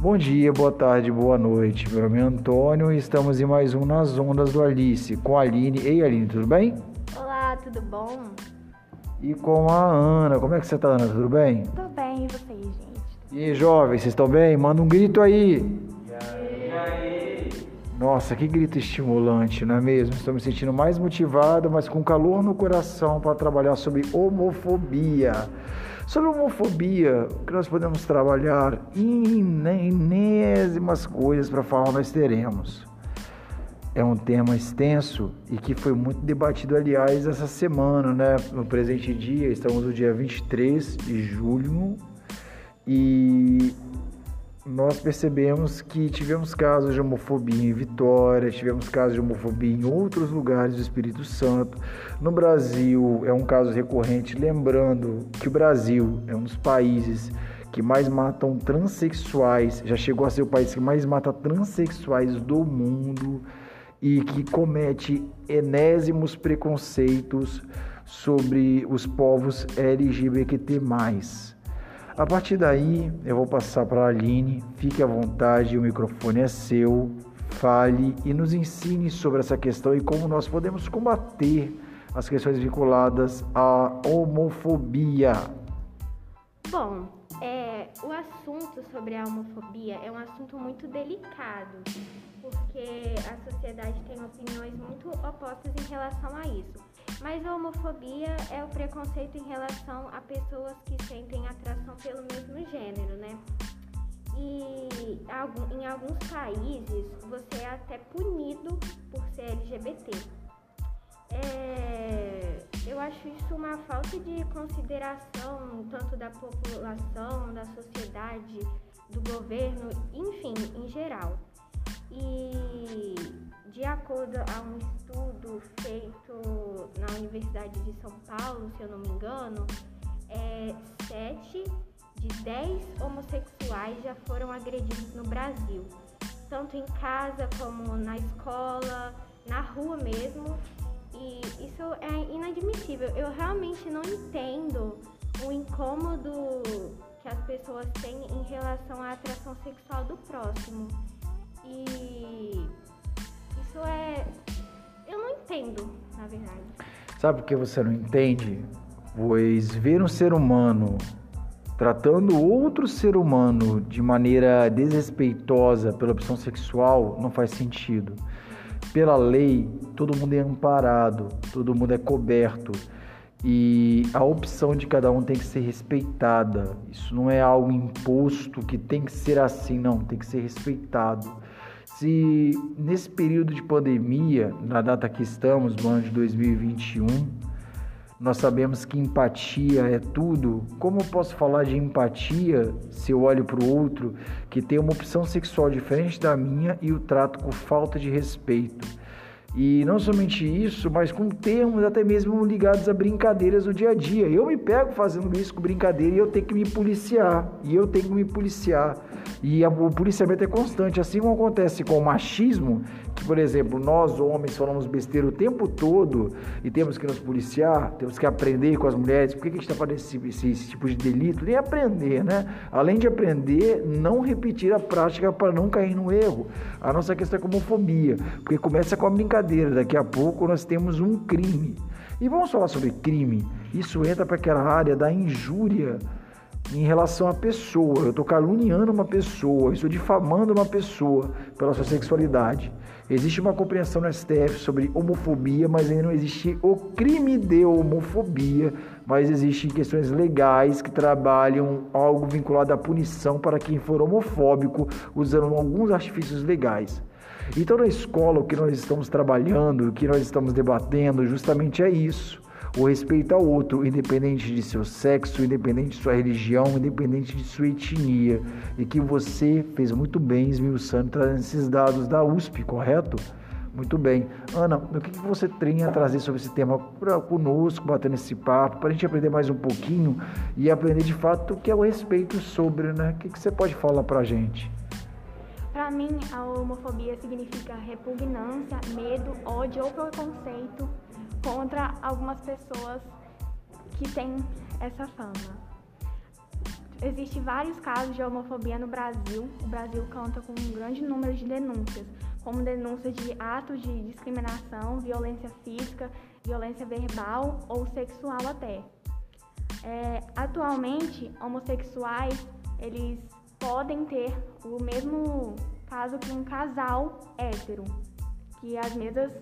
Bom dia, boa tarde, boa noite. Meu nome é Antônio e estamos em mais um Nas Ondas do Alice com a Aline. Ei, Aline, tudo bem? Olá, tudo bom? E com a Ana. Como é que você tá, Ana? Tudo bem? Tudo bem, e vocês, gente? E aí, jovens, vocês estão bem? Manda um grito aí. Nossa, que grito estimulante, não é mesmo? Estou me sentindo mais motivado, mas com calor no coração para trabalhar sobre homofobia. Sobre homofobia, que nós podemos trabalhar inésimas coisas para falar nós teremos. É um tema extenso e que foi muito debatido, aliás, essa semana, né? No presente dia, estamos no dia 23 de julho e nós percebemos que tivemos casos de homofobia em Vitória, tivemos casos de homofobia em outros lugares do Espírito Santo. No Brasil é um caso recorrente, lembrando que o Brasil é um dos países que mais matam transexuais, já chegou a ser o país que mais mata transexuais do mundo e que comete enésimos preconceitos sobre os povos LGBT+. A partir daí, eu vou passar para a Aline. Fique à vontade, o microfone é seu. Fale e nos ensine sobre essa questão e como nós podemos combater as questões vinculadas à homofobia. Bom, é, o assunto sobre a homofobia é um assunto muito delicado, porque a sociedade tem opiniões muito opostas em relação a isso. Mas a homofobia é o preconceito em relação a pessoas que sentem atração pelo mesmo gênero, né? E em alguns países você é até punido por ser LGBT. É, eu acho isso uma falta de consideração tanto da população, da sociedade, do governo, enfim, em geral. E de acordo a um estudo feito na Universidade de São Paulo, se eu não me engano, é, 7 de 10 homossexuais já foram agredidos no Brasil, tanto em casa como na escola, na rua mesmo. E isso é inadmissível. Eu realmente não entendo o incômodo que as pessoas têm em relação à atração sexual do próximo. E isso é. Eu não entendo, na verdade. Sabe por que você não entende? Pois ver um ser humano tratando outro ser humano de maneira desrespeitosa pela opção sexual não faz sentido. Pela lei, todo mundo é amparado, todo mundo é coberto e a opção de cada um tem que ser respeitada. Isso não é algo imposto que tem que ser assim, não, tem que ser respeitado. Se nesse período de pandemia, na data que estamos, no ano de 2021, nós sabemos que empatia é tudo. Como eu posso falar de empatia se eu olho para o outro que tem uma opção sexual diferente da minha e o trato com falta de respeito? E não somente isso, mas com termos até mesmo ligados a brincadeiras do dia a dia. Eu me pego fazendo isso com brincadeira e eu tenho que me policiar. E eu tenho que me policiar. E o policiamento é constante. Assim como acontece com o machismo, por exemplo, nós homens falamos besteira o tempo todo e temos que nos policiar, temos que aprender com as mulheres. Por que a gente está fazendo esse, esse, esse tipo de delito? Nem aprender, né? Além de aprender, não repetir a prática para não cair no erro. A nossa questão é como homofobia, porque começa com a brincadeira brincadeira, daqui a pouco nós temos um crime. E vamos falar sobre crime. Isso entra para aquela área da injúria em relação à pessoa. Eu estou caluniando uma pessoa, estou difamando uma pessoa pela sua sexualidade. Existe uma compreensão no STF sobre homofobia, mas ainda não existe o crime de homofobia, mas existem questões legais que trabalham algo vinculado à punição para quem for homofóbico, usando alguns artifícios legais. Então, na escola, o que nós estamos trabalhando, o que nós estamos debatendo, justamente é isso. O respeito ao outro, independente de seu sexo, independente de sua religião, independente de sua etnia. E que você fez muito bem, esmiuçando, trazendo esses dados da USP, correto? Muito bem. Ana, o que você tem a trazer sobre esse tema pra, conosco, batendo esse papo, para a gente aprender mais um pouquinho e aprender de fato o que é o respeito sobre, né? O que, que você pode falar para a gente? Para mim, a homofobia significa repugnância, medo, ódio ou preconceito contra algumas pessoas que têm essa fama. Existem vários casos de homofobia no Brasil. O Brasil conta com um grande número de denúncias, como denúncias de atos de discriminação, violência física, violência verbal ou sexual até. É, atualmente, homossexuais eles podem ter o mesmo caso que um casal hétero, que as mesmas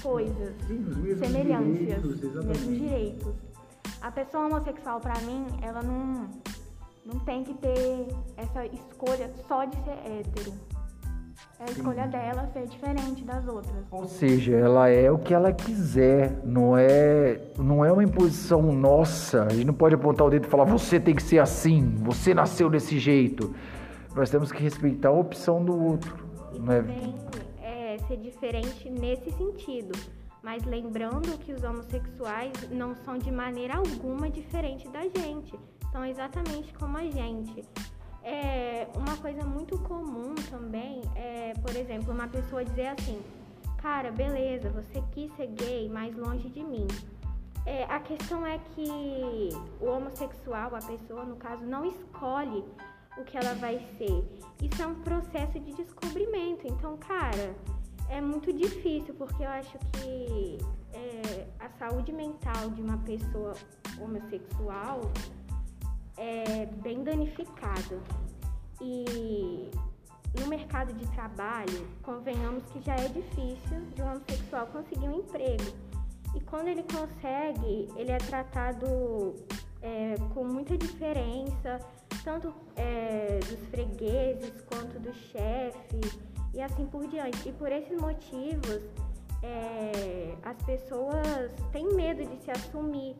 coisas, Sim, mesmos semelhanças, direitos, os mesmos direitos. A pessoa homossexual, para mim, ela não, não tem que ter essa escolha só de ser hétero. É a escolha dela ser diferente das outras. Ou seja, ela é o que ela quiser, não é, não é uma imposição nossa. A gente não pode apontar o dedo e falar você tem que ser assim, você nasceu desse jeito. Nós temos que respeitar a opção do outro. E Não é? é, ser diferente nesse sentido. Mas lembrando que os homossexuais não são de maneira alguma diferente da gente. São exatamente como a gente. É, uma coisa muito comum também é, por exemplo, uma pessoa dizer assim: Cara, beleza, você quis ser gay, mas longe de mim. É, a questão é que o homossexual, a pessoa, no caso, não escolhe o que ela vai ser. Isso é um processo de descobrimento. Então, cara, é muito difícil, porque eu acho que é, a saúde mental de uma pessoa homossexual é bem danificada. E no mercado de trabalho, convenhamos que já é difícil de um homossexual conseguir um emprego. E quando ele consegue, ele é tratado é, com muita diferença, tanto é, dos fregueses quanto do chefe e assim por diante. E por esses motivos, é, as pessoas têm medo de se assumir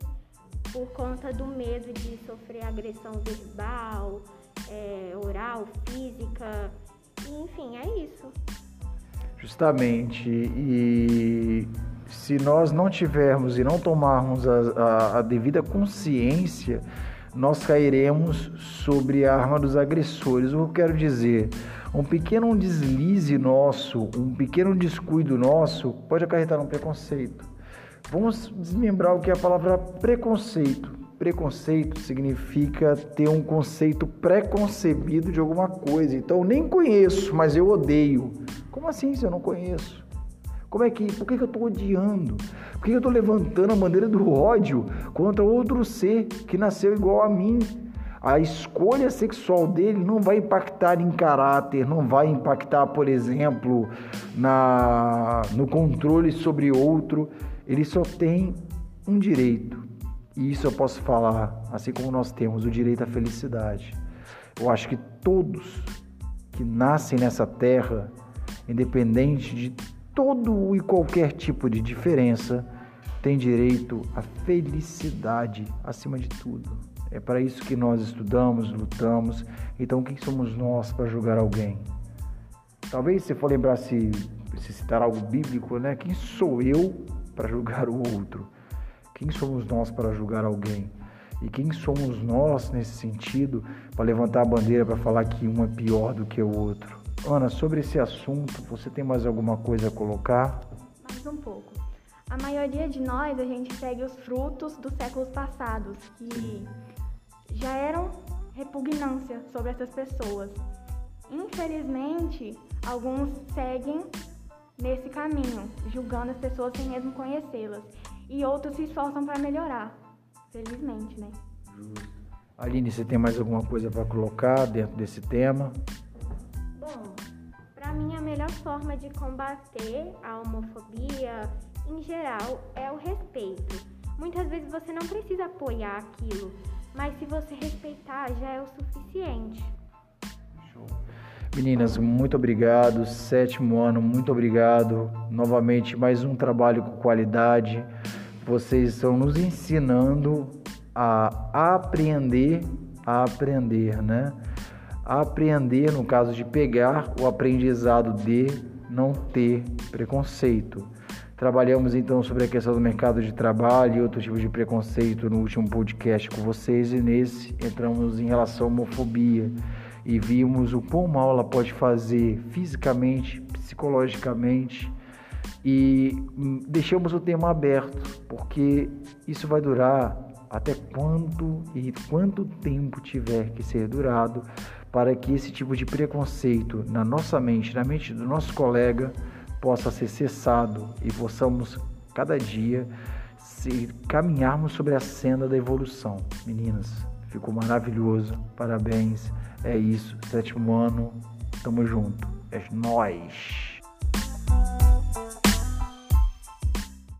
por conta do medo de sofrer agressão verbal, é, oral, física, enfim, é isso. Justamente. E se nós não tivermos e não tomarmos a, a, a devida consciência, nós cairemos sobre a arma dos agressores. O que eu quero dizer? Um pequeno deslize nosso, um pequeno descuido nosso pode acarretar um preconceito. Vamos desmembrar o que é a palavra preconceito. Preconceito significa ter um conceito preconcebido de alguma coisa. Então, nem conheço, mas eu odeio. Como assim se eu não conheço? Como é que, por que, que eu estou odiando? Por que, que eu estou levantando a bandeira do ódio contra outro ser que nasceu igual a mim? A escolha sexual dele não vai impactar em caráter, não vai impactar, por exemplo, na, no controle sobre outro. Ele só tem um direito. E isso eu posso falar, assim como nós temos o direito à felicidade. Eu acho que todos que nascem nessa terra, independente de todo e qualquer tipo de diferença, têm direito à felicidade acima de tudo. É para isso que nós estudamos, lutamos. Então, quem somos nós para julgar alguém? Talvez se for lembrar se, se citar algo bíblico, né? Quem sou eu para julgar o outro? Quem somos nós para julgar alguém? E quem somos nós nesse sentido para levantar a bandeira para falar que um é pior do que o outro? Ana, sobre esse assunto, você tem mais alguma coisa a colocar? Mais um pouco. A maioria de nós, a gente segue os frutos dos séculos passados, que já eram repugnância sobre essas pessoas. Infelizmente, alguns seguem nesse caminho, julgando as pessoas sem mesmo conhecê-las, e outros se esforçam para melhorar. Felizmente, né? Aline, você tem mais alguma coisa para colocar dentro desse tema? Bom, para mim a melhor forma de combater a homofobia em geral é o respeito. Muitas vezes você não precisa apoiar aquilo, mas se você respeitar já é o suficiente. Meninas, muito obrigado. Sétimo ano, muito obrigado. Novamente, mais um trabalho com qualidade. Vocês estão nos ensinando a aprender a aprender, né? A aprender, no caso de pegar o aprendizado de não ter preconceito. Trabalhamos então sobre a questão do mercado de trabalho e outro tipo de preconceito no último podcast com vocês e nesse entramos em relação à homofobia e vimos o quão mal ela pode fazer fisicamente, psicologicamente e deixamos o tema aberto, porque isso vai durar até quanto e quanto tempo tiver que ser durado para que esse tipo de preconceito na nossa mente, na mente do nosso colega, possa ser cessado e possamos cada dia se caminharmos sobre a senda da evolução. Meninas, ficou maravilhoso. Parabéns. É isso. Sétimo ano. Tamo junto. É nós.